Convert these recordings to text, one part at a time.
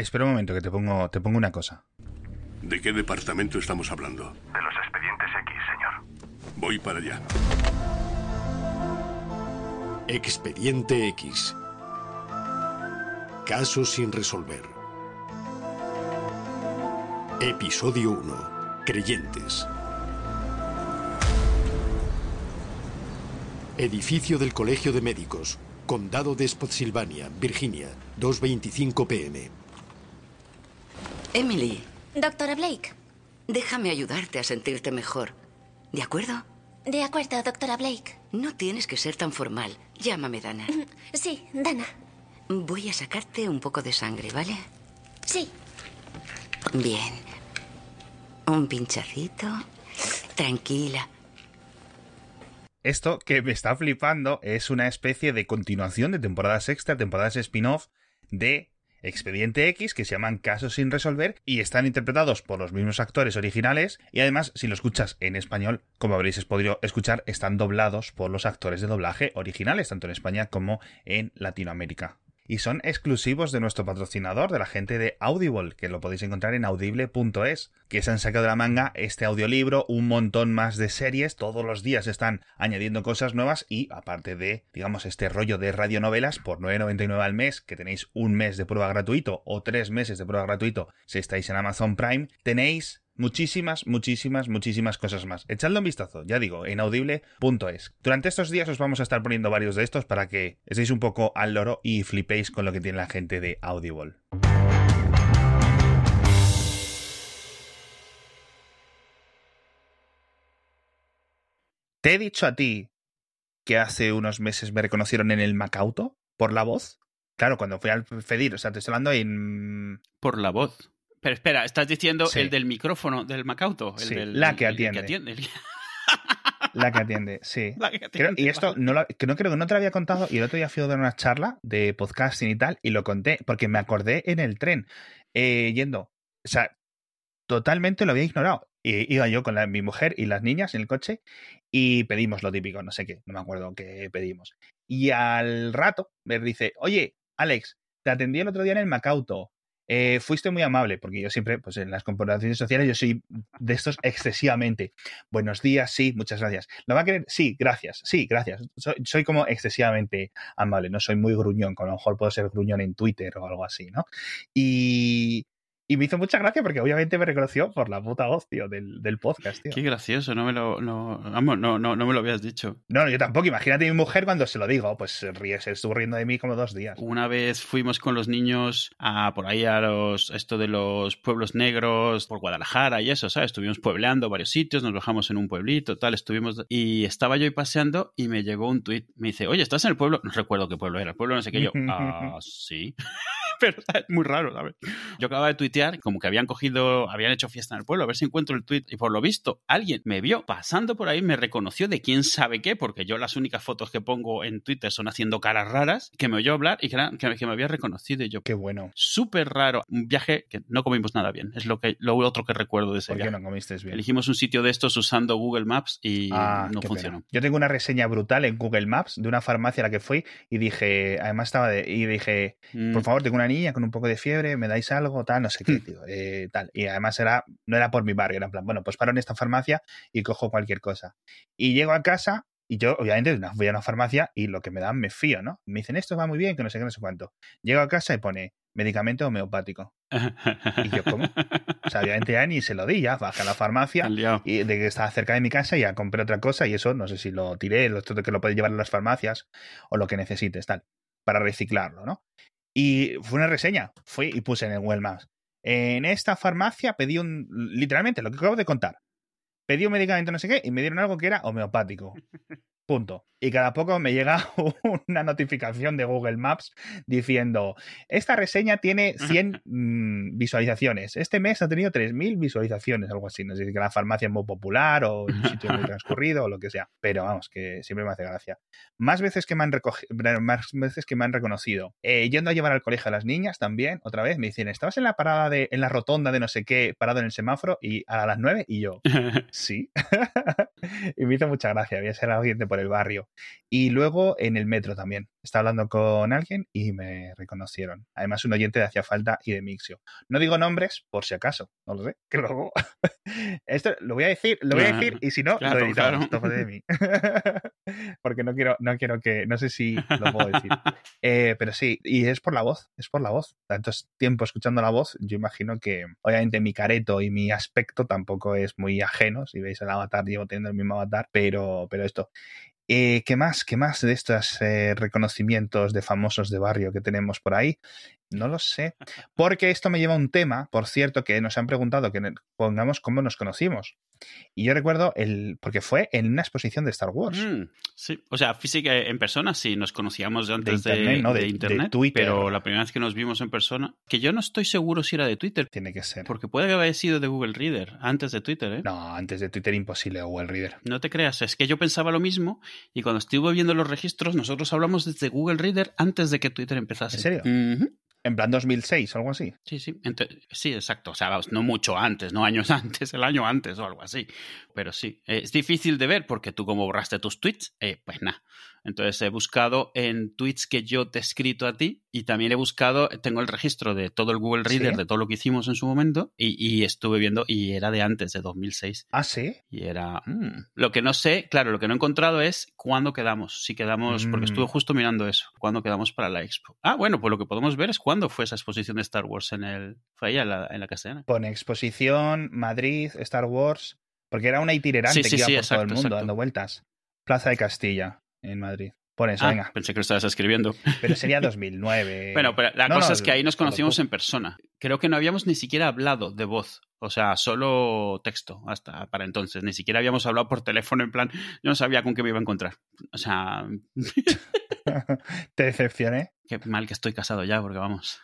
Espera un momento que te pongo, te pongo una cosa. ¿De qué departamento estamos hablando? De los expedientes X, señor. Voy para allá. Expediente X. Caso sin resolver. Episodio 1. Creyentes. Edificio del Colegio de Médicos. Condado de Spotsylvania, Virginia. 2.25 pm. Emily, Doctora Blake. déjame ayudarte a sentirte mejor. ¿De acuerdo? De acuerdo, doctora Blake. No tienes que ser tan formal. Llámame Dana. Sí, Dana. Voy a sacarte un poco de sangre, ¿vale? Sí. Bien. Un pinchacito. Tranquila. Esto que me está flipando es una especie de continuación de temporadas extra, temporadas spin-off de Expediente X que se llaman Casos sin resolver y están interpretados por los mismos actores originales y además si lo escuchas en español, como habréis podido escuchar, están doblados por los actores de doblaje originales, tanto en España como en Latinoamérica. Y son exclusivos de nuestro patrocinador, de la gente de Audible, que lo podéis encontrar en audible.es, que se han sacado de la manga este audiolibro, un montón más de series, todos los días están añadiendo cosas nuevas y aparte de, digamos, este rollo de radionovelas, por 9,99 al mes, que tenéis un mes de prueba gratuito o tres meses de prueba gratuito si estáis en Amazon Prime, tenéis muchísimas, muchísimas, muchísimas cosas más. Echadle un vistazo, ya digo, en audible.es. Durante estos días os vamos a estar poniendo varios de estos para que estéis un poco al loro y flipéis con lo que tiene la gente de Audible. ¿Te he dicho a ti que hace unos meses me reconocieron en el Macauto por la voz? Claro, cuando fui al Fedir, o sea, te estoy hablando en... Por la voz. Pero espera, estás diciendo Sí. el del micrófono del Macauto. El Sí, del, la que el- atiende. el- La que atiende, sí. Creo- y esto no, lo, que no creo que no te lo había contado y el otro día fui a dar una charla de podcasting y tal y lo conté porque me acordé en el tren eh, yendo. O sea, totalmente lo había ignorado. Y iba yo con la- mi mujer y las niñas en el coche y pedimos lo típico, no sé qué, no me acuerdo qué pedimos. Y al rato me dice, oye, Alex, te atendí el otro día en el Macauto. Eh, fuiste muy amable, porque yo siempre, pues en las comparaciones sociales, yo soy de estos excesivamente. Buenos días, sí, muchas gracias. ¿Lo va a querer? Sí, gracias, sí, gracias. Soy, soy como excesivamente amable, no soy muy gruñón, a lo mejor puedo ser gruñón en Twitter o algo así, ¿no? Y, y me hizo mucha gracia porque obviamente me reconoció por la puta voz, tío, del, del podcast, tío. Qué gracioso, no me lo, no, vamos, no, no, no me lo habías dicho. No, yo tampoco. Imagínate mi mujer cuando se lo digo, pues ríe, se estuvo riendo de mí como dos días. Una vez fuimos con los niños a por ahí a los esto de los pueblos negros por Guadalajara y eso, ¿sabes? Estuvimos puebleando varios sitios, nos bajamos en un pueblito, tal, estuvimos y estaba yo ahí paseando y me llegó un tuit, me dice, oye, ¿estás en el pueblo? No recuerdo qué pueblo era, el pueblo no sé qué yo. Ah, sí. Pero es muy raro, ¿sabes? Yo acababa de tuitear como que habían cogido, habían hecho fiesta en el pueblo, a ver si encuentro el tuit. Y por lo visto, alguien me vio pasando por ahí, me reconoció de quién sabe qué, porque yo las únicas fotos que pongo en Twitter son haciendo caras raras, que me oyó hablar y que, era- que- que me había reconocido. Y yo, Qué bueno. súper raro. Un viaje que no comimos nada bien. Es lo, que, lo otro que recuerdo de ese ¿Por qué viaje. no comiste bien? Elegimos un sitio de estos usando Google Maps y Ah, no funcionó. pena. Yo tengo una reseña brutal en Google Maps de una farmacia a la que fui y dije, además estaba de, y dije, Mm. por favor, tengo una niña con un poco de fiebre, me dais algo, tal, no sé qué, Tío, eh, tal. Y además era, no era por mi barrio, era en plan, bueno, pues paro en esta farmacia y cojo cualquier cosa. Y llego a casa y yo, obviamente, voy a una farmacia y lo que me dan me fío, ¿no? Me dicen, esto va muy bien, que no sé qué, no sé cuánto. Llego a casa y pone medicamento homeopático. Y yo, ¿cómo? O sea, obviamente ya ni se lo di, ya bajé a la farmacia y de que estaba cerca de mi casa ya compré otra cosa y eso no sé si lo tiré, lo que lo puedes llevar a las farmacias o lo que necesites, tal, para reciclarlo, ¿no? Y fue una reseña, fui y puse en el Google Maps. En esta farmacia pedí un, literalmente, lo que acabo de contar. Pedí un medicamento no sé qué y me dieron algo que era homeopático. Punto. Y cada poco me llega una notificación de Google Maps diciendo, esta reseña tiene 100 mm, visualizaciones. Este mes ha tenido 3.000 visualizaciones, algo así. No sé si que la farmacia es muy popular o un sitio muy transcurrido o lo que sea. Pero vamos, que siempre me hace gracia. Más veces que me han, más veces que me han reconocido. Eh, yendo a llevar al colegio a las niñas también, otra vez, me dicen, estabas en la parada de, en la rotonda de no sé qué, parado en el semáforo y a las 9 y yo, sí. y me hizo mucha gracia, había ser alguien de por el barrio. Y luego en el metro también. estaba hablando con alguien y me reconocieron. Además, un oyente de Hacía Falta y de Mixio. No digo nombres por si acaso, no lo sé, que luego... Esto lo voy a decir, lo voy a decir y si no, Claro, lo editamos, claro. de mí. Porque no quiero, no quiero que, no sé si lo puedo decir. Eh, pero sí, y es por la voz, es por la voz. Tanto tiempo escuchando la voz, yo imagino que obviamente mi careto y mi aspecto tampoco es muy ajeno. Si veis el avatar, llevo teniendo el mismo avatar, pero, pero esto. Eh, ¿Qué más? ¿Qué más de estos eh, reconocimientos de famosos de barrio que tenemos por ahí? No lo sé. Porque esto me lleva a un tema, por cierto, que nos han preguntado que pongamos cómo nos conocimos. Y yo recuerdo el. porque fue en una exposición de Star Wars. Mm, sí, o sea, física en persona sí, nos conocíamos de antes de, internet, no, de- de de internet, Twitter. pero la primera vez que nos vimos en persona, que yo no estoy seguro si era de Twitter, Tiene que ser. porque puede haber sido de Google Reader, antes de Twitter, ¿eh? No, antes de Twitter imposible, Google Reader. No te creas, es que yo pensaba lo mismo y cuando estuve viendo los registros, nosotros hablamos desde Google Reader antes de que Twitter empezase. ¿En serio? En plan 2006 o algo así. Sí, sí. Sí, exacto. O sea, no mucho antes, no años antes, el año antes o algo así. Pero sí, es difícil de ver porque tú como borraste tus tweets, eh, pues nada. Entonces he buscado en tweets que yo te he escrito a ti y también he buscado, tengo el registro de todo el Google Reader, ¿Sí? de todo lo que hicimos en su momento y, y estuve viendo y era de antes, de 2006. Ah, sí. Y era... mm. Lo que no sé, claro, lo que no he encontrado es cuándo quedamos. Si quedamos, porque Mm. estuve justo mirando eso, cuándo quedamos para la expo. Ah, bueno, pues lo que podemos ver es cuándo fue esa exposición de Star Wars en el... Fue allá en la, en la castellana. Pone exposición, Madrid, Star Wars. Porque era una itinerante Sí, sí, que iba por todo el mundo exacto. dando vueltas. Plaza de Castilla, en Madrid. Pone eso, Ah, venga. pensé que lo estabas escribiendo. Pero sería 2009. Bueno, pero la No, cosa no, es que ahí nos conocimos en persona. Creo que no habíamos ni siquiera hablado de voz. O sea, solo texto hasta para entonces. Ni siquiera habíamos hablado por teléfono en plan, yo no sabía con qué me iba a encontrar. O sea, Te decepcioné. qué mal que estoy casado ya, porque vamos.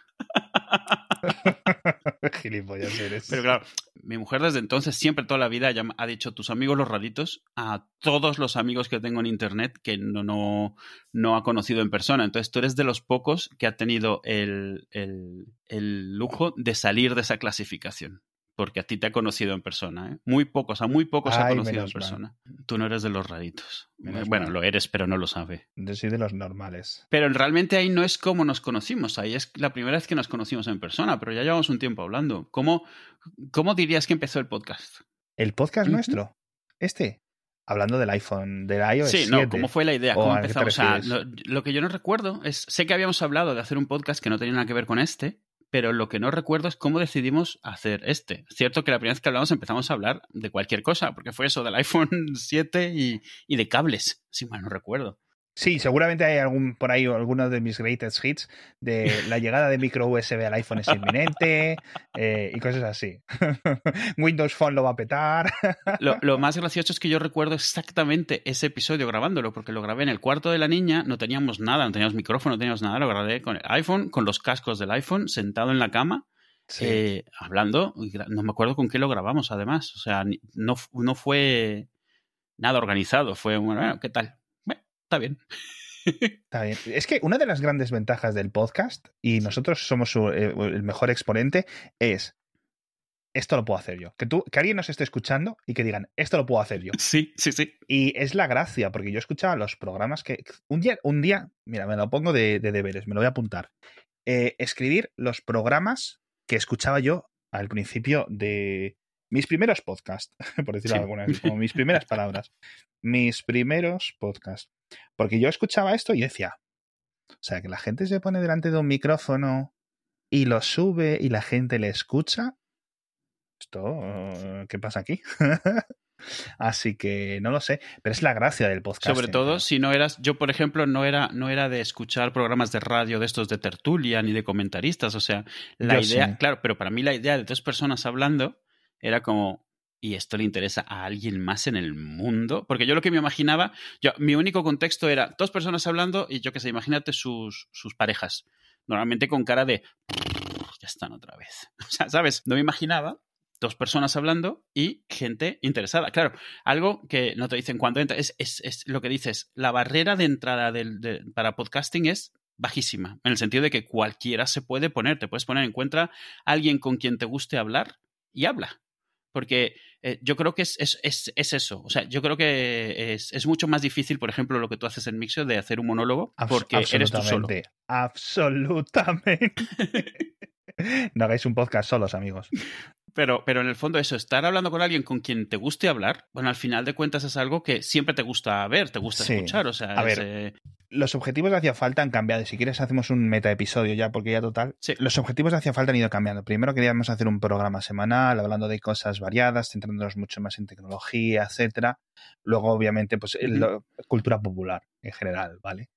Gilipollas eres. Pero claro, mi mujer desde entonces, siempre toda la vida, ha dicho tus amigos los raritos a todos los amigos que tengo en internet que no, no, no ha conocido en persona. Entonces tú eres de los pocos que ha tenido el, el, el lujo de salir de esa clasificación. Porque a ti te ha conocido en persona, ¿eh? Muy pocos, a muy pocos ha Ay, conocido en menos mal. persona. Tú no eres de los raritos. Menos bueno, mal. lo eres, pero no lo sabe. Yo soy de los normales. Pero realmente ahí no es como nos conocimos, ahí es la primera vez que nos conocimos en persona, pero ya llevamos un tiempo hablando. ¿Cómo, cómo dirías que empezó el podcast? El podcast nuestro, este, hablando del iPhone, del iOS Sí, 7. no, ¿cómo fue la idea? ¿O ¿Cómo te empezamos? O sea, lo, lo que yo no recuerdo es, sé que habíamos hablado de hacer un podcast que no tenía nada que ver con este, pero lo que no recuerdo es cómo decidimos hacer este. Cierto que la primera vez que hablamos empezamos a hablar de cualquier cosa, porque fue eso del iPhone 7 y, y de cables, si mal no recuerdo. Sí, seguramente hay algún por ahí alguno de mis greatest hits de la llegada de micro USB al iPhone es inminente eh, y cosas así. Windows Phone lo va a petar. Lo, lo más gracioso es que yo recuerdo exactamente ese episodio grabándolo, porque lo grabé en el cuarto de la niña, no teníamos nada, no teníamos micrófono, no teníamos nada, lo grabé con el iPhone, con los cascos del iPhone, sentado en la cama, eh, hablando, no me acuerdo con qué lo grabamos además, o sea, no, no fue nada organizado, fue, bueno, ¿qué tal? Está bien. Está bien. Es que una de las grandes ventajas del podcast, y nosotros somos su- eh, el mejor exponente, es esto lo puedo hacer yo. Que tú, que alguien nos esté escuchando y que digan, esto lo puedo hacer yo. Sí, sí, sí. Y es la gracia, porque yo escuchaba los programas que. Un día, un día, mira, me lo pongo de, de deberes, me lo voy a apuntar. Eh, escribir los programas que escuchaba yo al principio de mis primeros podcasts, por decirlo Sí. alguna vez, como mis primeras palabras. Mis primeros podcasts. Porque yo escuchaba esto y decía, o sea, que la gente se pone delante de un micrófono y lo sube y la gente le escucha. Esto, ¿qué pasa aquí? Así que no lo sé, pero es la gracia del podcast. Sobre todo si no eras, yo por ejemplo no era, no era de escuchar programas de radio de estos de tertulia ni de comentaristas, o sea, la Yo idea, sí. claro, pero para mí la idea de dos personas hablando era como, ¿y esto le interesa a alguien más en el mundo? Porque yo lo que me imaginaba, yo, mi único contexto era dos personas hablando y yo que sé, imagínate sus, sus parejas, normalmente con cara de, ya están otra vez, o sea, ¿sabes? No me imaginaba dos personas hablando y gente interesada. Claro, algo que no te dicen cuando entra, es, es, es lo que dices, la barrera de entrada del, de- para podcasting es bajísima, en el sentido de que cualquiera se puede poner, te puedes poner, encuentra a alguien con quien te guste hablar y habla. Porque eh, yo creo que es, es, es, es, eso. O sea, yo creo que es, es, mucho más difícil, por ejemplo, lo que tú haces en Mixio de hacer un monólogo porque eres tú solo. Absolutamente. no hagáis un podcast solos, amigos. Pero, pero en el fondo eso, estar hablando con alguien con quien te guste hablar, bueno, al final de cuentas es algo que siempre te gusta ver, te gusta sí. escuchar, o sea, a es, ver, eh... los objetivos de Hacia Falta han cambiado. Si quieres hacemos un meta episodio ya, porque ya total. Sí. Los objetivos de Hacia Falta han ido cambiando. Primero queríamos hacer un programa semanal, hablando de cosas variadas, centrándonos mucho más en tecnología, etcétera. Luego, obviamente, pues uh -huh. cultura popular en general, ¿vale?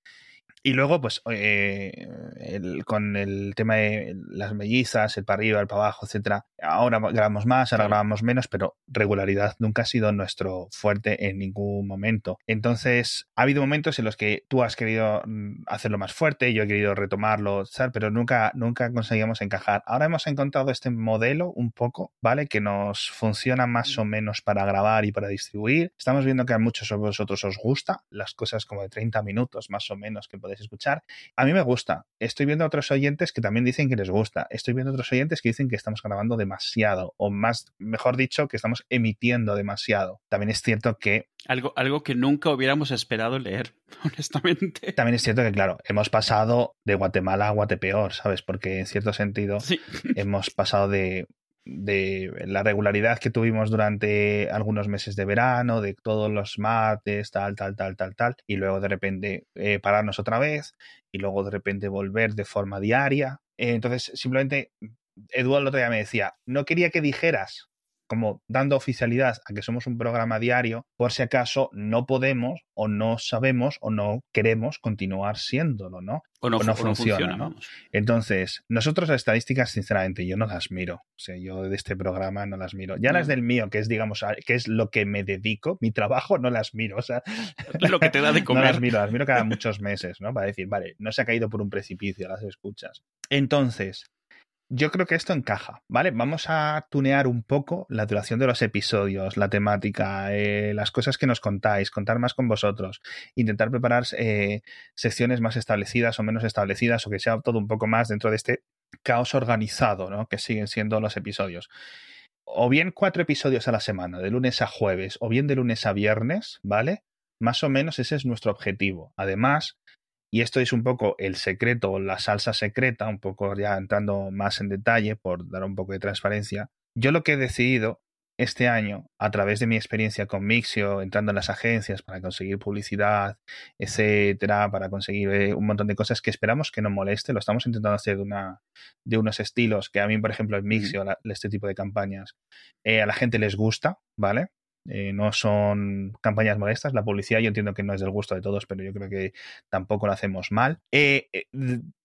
Y luego, pues, eh, el, con el tema de las mellizas, el para arriba, el para abajo, etcétera. Ahora grabamos más, ahora grabamos menos, pero regularidad nunca ha sido nuestro fuerte en ningún momento. Entonces, ha habido momentos en los que tú has querido hacerlo más fuerte, yo he querido retomarlo, ¿sabes? pero nunca, nunca conseguíamos encajar. Ahora hemos encontrado este modelo un poco, ¿vale? Que nos funciona más o menos para grabar y para distribuir. Estamos viendo que a muchos de vosotros os gusta las cosas como de 30 minutos más o menos que podéis escuchar. A mí me gusta. Estoy viendo a otros oyentes que también dicen que les gusta. Estoy viendo a otros oyentes que dicen que estamos grabando demasiado, o más, mejor dicho, que estamos emitiendo demasiado. También es cierto que. Algo, algo que nunca hubiéramos esperado leer, honestamente. También es cierto que, claro, hemos pasado de Guatemala a Guatepeor, ¿sabes? Porque en cierto sentido sí. hemos pasado de de la regularidad que tuvimos durante algunos meses de verano, de todos los martes, tal, tal, tal, tal, tal, y luego de repente eh, pararnos otra vez y luego de repente volver de forma diaria. Eh, entonces, simplemente, Eduardo el otro día me decía, no quería que dijeras como dando oficialidad a que somos un programa diario, por si acaso no podemos o no sabemos o no queremos continuar siéndolo, ¿no? O no, o no o funciona, no funciona ¿no? Entonces, nosotros las estadísticas, sinceramente, yo no las miro. O sea, yo de este programa no las miro. Ya No. las del mío, que es, digamos, que es lo que me dedico, mi trabajo, no las miro. O sea, Lo que te da de no comer. las miro, las miro cada muchos meses, ¿no? Para decir, vale, no se ha caído por un precipicio, las escuchas. Entonces, yo creo que esto encaja, ¿vale? Vamos a tunear un poco la duración de los episodios, la temática, eh, las cosas que nos contáis, contar más con vosotros, intentar preparar eh, secciones más establecidas o menos establecidas o que sea todo un poco más dentro de este caos organizado, ¿no? Que siguen siendo los episodios. O bien cuatro episodios a la semana, de lunes a jueves, o bien de lunes a viernes, ¿vale? Más o menos ese es nuestro objetivo. Además, y esto es un poco el secreto, la salsa secreta, un poco ya entrando más en detalle por dar un poco de transparencia. Yo lo que he decidido este año, a través de mi experiencia con Mixio, entrando en las agencias para conseguir publicidad, etcétera, para conseguir eh, un montón de cosas que esperamos que no moleste, lo estamos intentando hacer de, una, de unos estilos que a mí, por ejemplo, en Mixio, la- este tipo de campañas, eh, a la gente les gusta, ¿vale? Eh, no son campañas modestas. La publicidad yo entiendo que no es del gusto de todos, pero yo creo que tampoco lo hacemos mal. Eh, eh,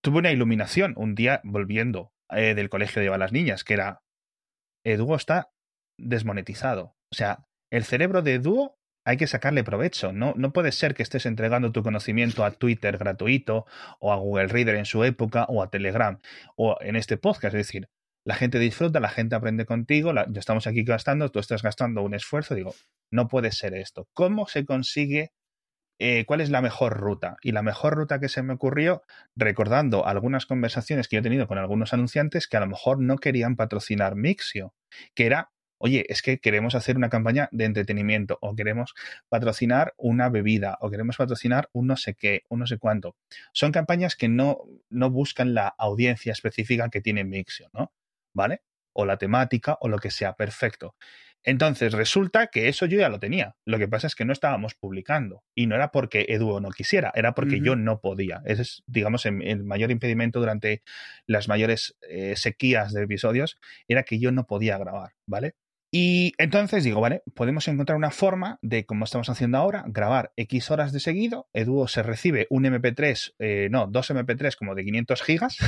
tuve una iluminación un día volviendo del colegio de las niñas, que era, Eduo está desmonetizado. O sea, el cerebro de Eduo hay que sacarle provecho. No, no puede ser que estés entregando tu conocimiento a Twitter gratuito o a Google Reader en su época o a Telegram o en este podcast. Es decir, la gente disfruta, la gente aprende contigo, la, ya estamos aquí gastando, tú estás gastando un esfuerzo. Digo, no puede ser esto. ¿Cómo se consigue? eh, ¿Cuál es la mejor ruta? Y la mejor ruta que se me ocurrió, recordando algunas conversaciones que yo he tenido con algunos anunciantes que a lo mejor no querían patrocinar Mixio, que era, oye, es que queremos hacer una campaña de entretenimiento o queremos patrocinar una bebida o queremos patrocinar un no sé qué, un no sé cuánto. Son campañas que no, no buscan la audiencia específica que tiene Mixio, ¿no? ¿Vale? O la temática o lo que sea, perfecto. Entonces resulta que eso yo ya lo tenía. Lo que pasa es que no estábamos publicando. Y no era porque Eduo no quisiera, era porque yo no podía. Ese es, digamos, el, el mayor impedimento durante las mayores eh, sequías de episodios, era que yo no podía grabar, ¿vale? Y entonces digo, vale, podemos encontrar una forma de, como estamos haciendo ahora, grabar X horas de seguido. Eduo se recibe un MP3, eh, no, dos MP3 como de 500 gigas.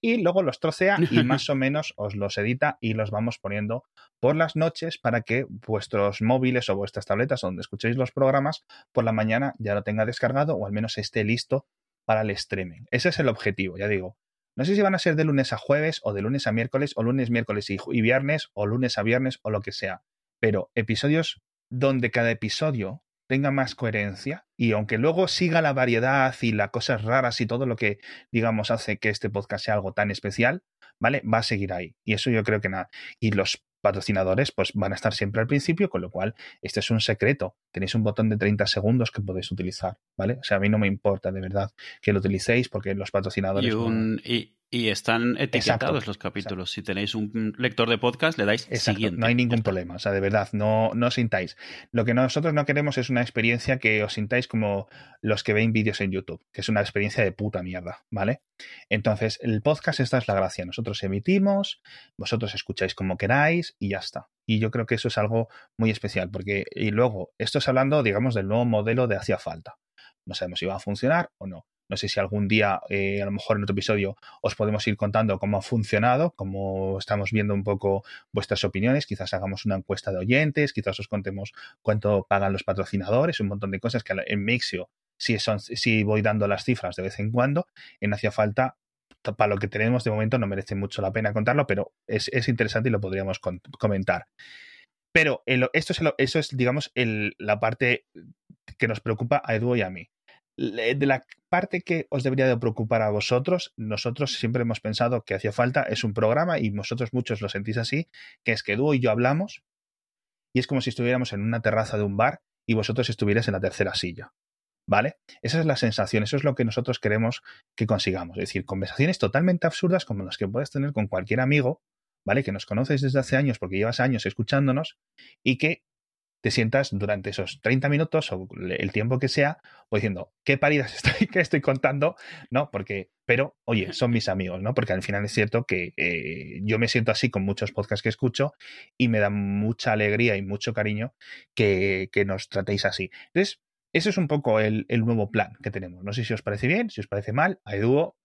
Y luego los trocea y más o menos os los edita y los vamos poniendo por las noches para que vuestros móviles o vuestras tabletas donde escuchéis los programas por la mañana ya lo tenga descargado o al menos esté listo para el streaming. Ese es el objetivo, ya digo. No sé si van a ser de lunes a jueves o de lunes a miércoles o lunes, miércoles y, y viernes o lunes a viernes o lo que sea. Pero episodios donde cada episodio tenga más coherencia y aunque luego siga la variedad y las cosas raras y todo lo que digamos hace que este podcast sea algo tan especial, ¿vale? Va a seguir ahí. Y eso yo creo que nada. Y los patrocinadores pues van a estar siempre al principio, con lo cual este es un secreto. Tenéis un botón de 30 segundos que podéis utilizar, ¿vale? O sea, a mí no me importa de verdad que lo utilicéis porque los patrocinadores... Y, un, y, y están etiquetados Exacto, los capítulos. Si tenéis un lector de podcast, le dais Exacto, siguiente. no hay ningún problema, o sea, de verdad, no, no os sintáis. Lo que nosotros no queremos es una experiencia que os sintáis como los que ven vídeos en YouTube, que es una experiencia de puta mierda, ¿vale? Entonces, el podcast, esta es la gracia. Nosotros emitimos, vosotros escucháis como queráis y ya está. Y yo creo que eso es algo muy especial, porque, y luego, esto es hablando, digamos, del nuevo modelo de hacía falta. No sabemos si va a funcionar o no. No sé si algún día, eh, a lo mejor en otro episodio, os podemos ir contando cómo ha funcionado, cómo estamos viendo un poco vuestras opiniones. Quizás hagamos una encuesta de oyentes, quizás os contemos cuánto pagan los patrocinadores, un montón de cosas que en Mixio sí, son, sí voy dando las cifras de vez en cuando. En Hacía Falta, para lo que tenemos de momento, no merece mucho la pena contarlo, pero es, es interesante y lo podríamos comentar. Pero esto es, el- eso es digamos, el- la parte que nos preocupa a Edu y a mí. De la parte que os debería de preocupar a vosotros, nosotros siempre hemos pensado que hacía falta es un programa y vosotros muchos lo sentís así, que es que Edu y yo hablamos y es como si estuviéramos en una terraza de un bar y vosotros estuvierais en la tercera silla. ¿Vale? Esa es la sensación, eso es lo que nosotros queremos que consigamos. Es decir, conversaciones totalmente absurdas como las que puedes tener con cualquier amigo, ¿vale? Que nos conoces desde hace años porque llevas años escuchándonos y que te sientas durante esos 30 minutos o el tiempo que sea, pues diciendo, ¿qué paridas estoy, que estoy contando? ¿No? Porque, pero, oye, son mis amigos, ¿no? Porque al final es cierto que eh, yo me siento así con muchos podcasts que escucho y me da mucha alegría y mucho cariño que, que nos tratéis así. Entonces, ese es un poco el, el nuevo plan que tenemos. No sé si os parece bien, si os parece mal. A Eduo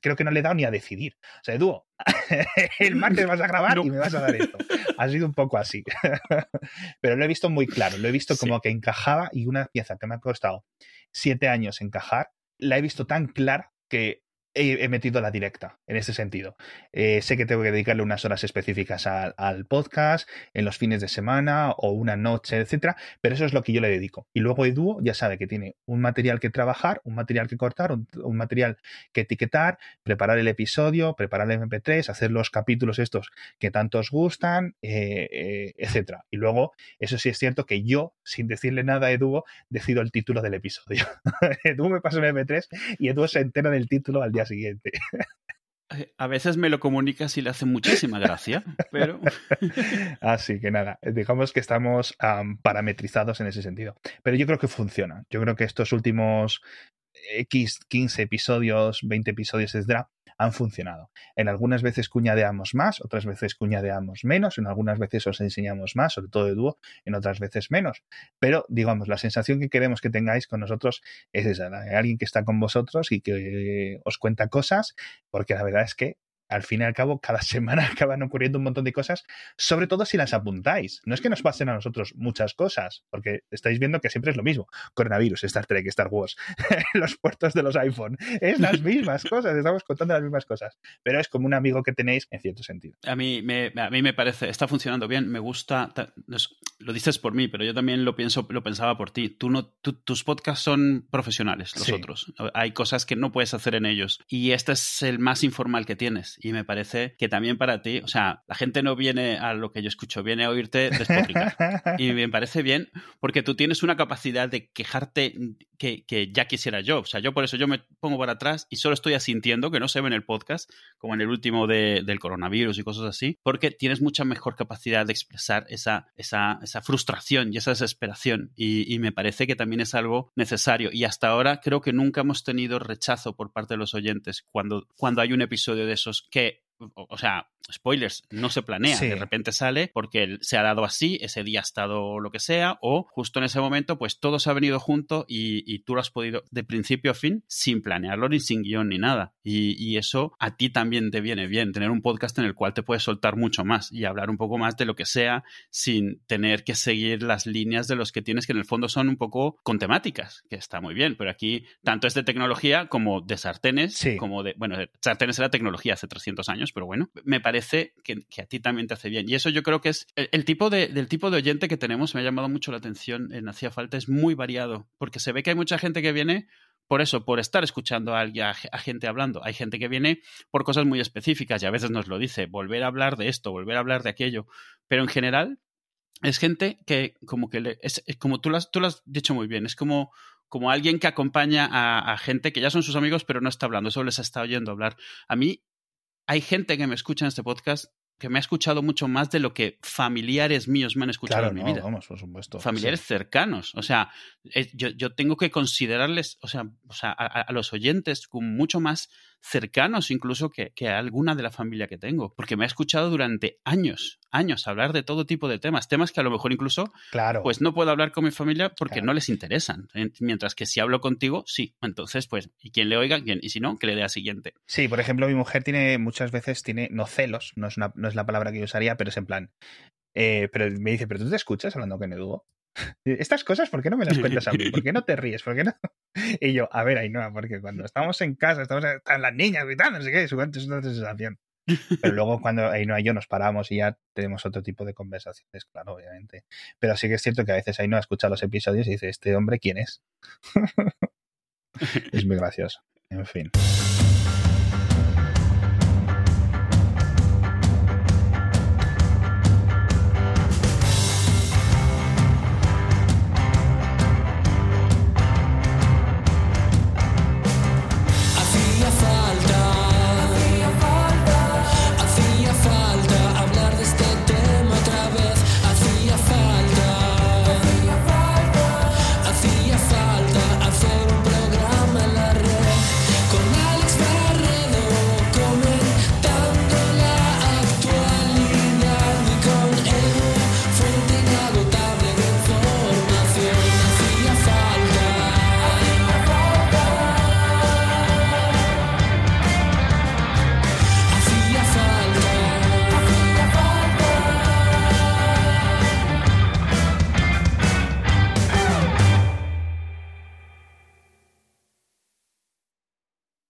creo que no le he dado ni a decidir. O sea, Eduo, el martes vas a grabar No. y me vas a dar esto. Ha sido un poco así. Pero lo he visto muy claro. Lo he visto Sí. como que encajaba y una pieza que me ha costado siete años encajar, la he visto tan clara que he, metido la directa en ese sentido. Eh, sé que tengo que dedicarle unas horas específicas al, podcast, en los fines de semana o una noche, etcétera, pero eso es lo que yo le dedico. Y luego Eduo ya sabe que tiene un material que trabajar, un material que cortar, un, material que etiquetar, preparar el episodio, preparar el MP3, hacer los capítulos estos que tanto os gustan, eh, eh, etcétera. Y luego, eso sí es cierto que yo, sin decirle nada a Eduo, decido el título del episodio. Edu me pasa el MP3 y Edu se entera del título al día siguiente. Eh, A veces me lo comunicas y le hace muchísima gracia, pero Así que nada, digamos que estamos am, parametrizados en ese sentido. Pero yo creo que funciona. Yo creo que estos últimos X 15 episodios, 20 episodios, etcétera, han funcionado. En algunas veces cuñadeamos más, otras veces cuñadeamos menos, en algunas veces os enseñamos más, sobre todo de dúo, en otras veces menos. Pero, digamos, la sensación que queremos que tengáis con nosotros es esa, de alguien que está con vosotros y que os cuenta cosas, porque la verdad es que al fin y al cabo, cada semana acaban ocurriendo un montón de cosas, sobre todo si las apuntáis. No es que nos pasen a nosotros muchas cosas, porque estáis viendo que siempre es lo mismo. Coronavirus, Star Trek, Star Wars, los puertos de los iPhone, es las mismas cosas, estamos contando las mismas cosas, pero es como un amigo que tenéis en cierto sentido. a mí me, a mí me parece, está funcionando bien, me gusta, lo dices por mí, pero yo también lo pienso, lo pensaba por ti. Tú no, tú- tus podcasts son profesionales, los Sí. otros. Hay cosas que no puedes hacer en ellos. Y este es el más informal que tienes. Y me parece que también para ti, o sea, la gente no viene a lo que yo escucho, viene a oírte despotricar. Y me parece bien porque tú tienes una capacidad de quejarte que, que ya quisiera yo. O sea, yo por eso yo me pongo para atrás y solo estoy asintiendo, que no se ve en el podcast, como en el último de- del coronavirus y cosas así, porque tienes mucha mejor capacidad de expresar esa, esa, esa frustración y esa desesperación. Y, y me parece que también es algo necesario. Y hasta ahora creo que nunca hemos tenido rechazo por parte de los oyentes cuando, cuando hay un episodio de esos que o, sea, spoilers, no se planea, Sí. de repente sale porque se ha dado así, ese día ha estado lo que sea, o justo en ese momento, pues todo se ha venido junto y, y tú lo has podido de principio a fin sin planearlo ni sin guion ni nada. Y, y eso a ti también te viene bien, tener un podcast en el cual te puedes soltar mucho más y hablar un poco más de lo que sea sin tener que seguir las líneas de los que tienes que en el fondo son un poco con temáticas, que está muy bien, pero aquí tanto es de tecnología como de sartenes, Sí. como de, bueno, sartenes era tecnología hace 300 años, pero bueno, me parece que, que a ti también te hace bien. Y eso yo creo que es el, el tipo de, del tipo de oyente que tenemos, me ha llamado mucho la atención en Hacía Falta, es muy variado, porque se ve que hay mucha gente que viene por eso, por estar escuchando a, a, a gente hablando. Hay gente que viene por cosas muy específicas y a veces nos lo dice, volver a hablar de esto, volver a hablar de aquello. Pero en general es gente que como que le, es, como tú lo, has, tú has dicho muy bien, es como, como alguien que acompaña a, a gente que ya son sus amigos pero no está hablando, solo les está oyendo hablar. A mí hay gente que me escucha en este podcast que me ha escuchado mucho más de lo que familiares míos me han escuchado Claro, en mi no, vida vamos, por supuesto. familiares Sí. cercanos. O sea, eh, yo, yo tengo que considerarles, o sea, o sea a, los oyentes como mucho más cercanos incluso que, que a alguna de la familia que tengo, porque me ha escuchado durante años, años hablar de todo tipo de temas, temas que a lo mejor incluso Claro. pues no puedo hablar con mi familia porque Claro. no les interesan. En- Mientras que si hablo contigo, sí. Entonces, pues, y quien le oiga, quien, y si no, que le dé a siguiente. Sí, por ejemplo, mi mujer tiene muchas veces, tiene, no celos, no es, una- no es la palabra que yo usaría, pero es en plan. eh, pero me dice, ¿pero tú te escuchas hablando con Edu? Estas cosas, ¿por qué no me las cuentas a mí? ¿Por qué no te ríes? ¿Por qué no? Y yo, a ver, Ainhoa, porque cuando estamos en casa, estamos están las niñas gritando, no sé qué, es una sensación. Pero luego cuando Ainhoa y yo nos paramos y ya tenemos otro tipo de conversaciones, claro, obviamente. Pero sí que es cierto que a veces Ainhoa escucha los episodios y dice, ¿este hombre quién es? es muy gracioso. En fin.